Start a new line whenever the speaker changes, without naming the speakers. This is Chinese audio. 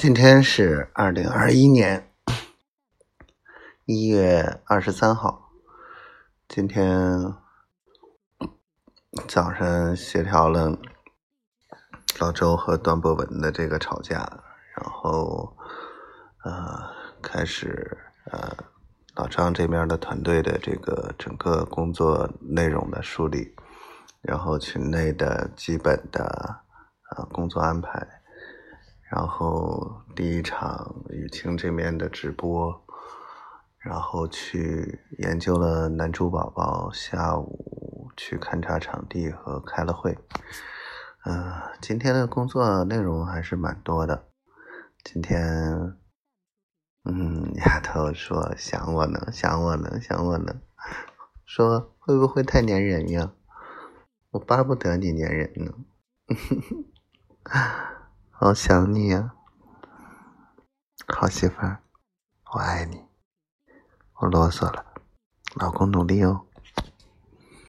今天是二零二一年一月二十三号。今天早上协调了老周和段博文的这个吵架，然后呃开始呃老张这边的团队的这个整个工作内容的梳理，然后群内的基本的呃工作安排，然后第一场雨晴这边的直播。然后去研究了男主宝宝，下午去勘察场地和开了会。嗯，今天的工作内容还是蛮多的。今天，嗯，丫头说想我呢，想我呢，想我呢，说会不会太粘人呀？我巴不得你粘人呢，好想你呀，好媳妇儿，我爱你。我啰嗦了，老公努力哦。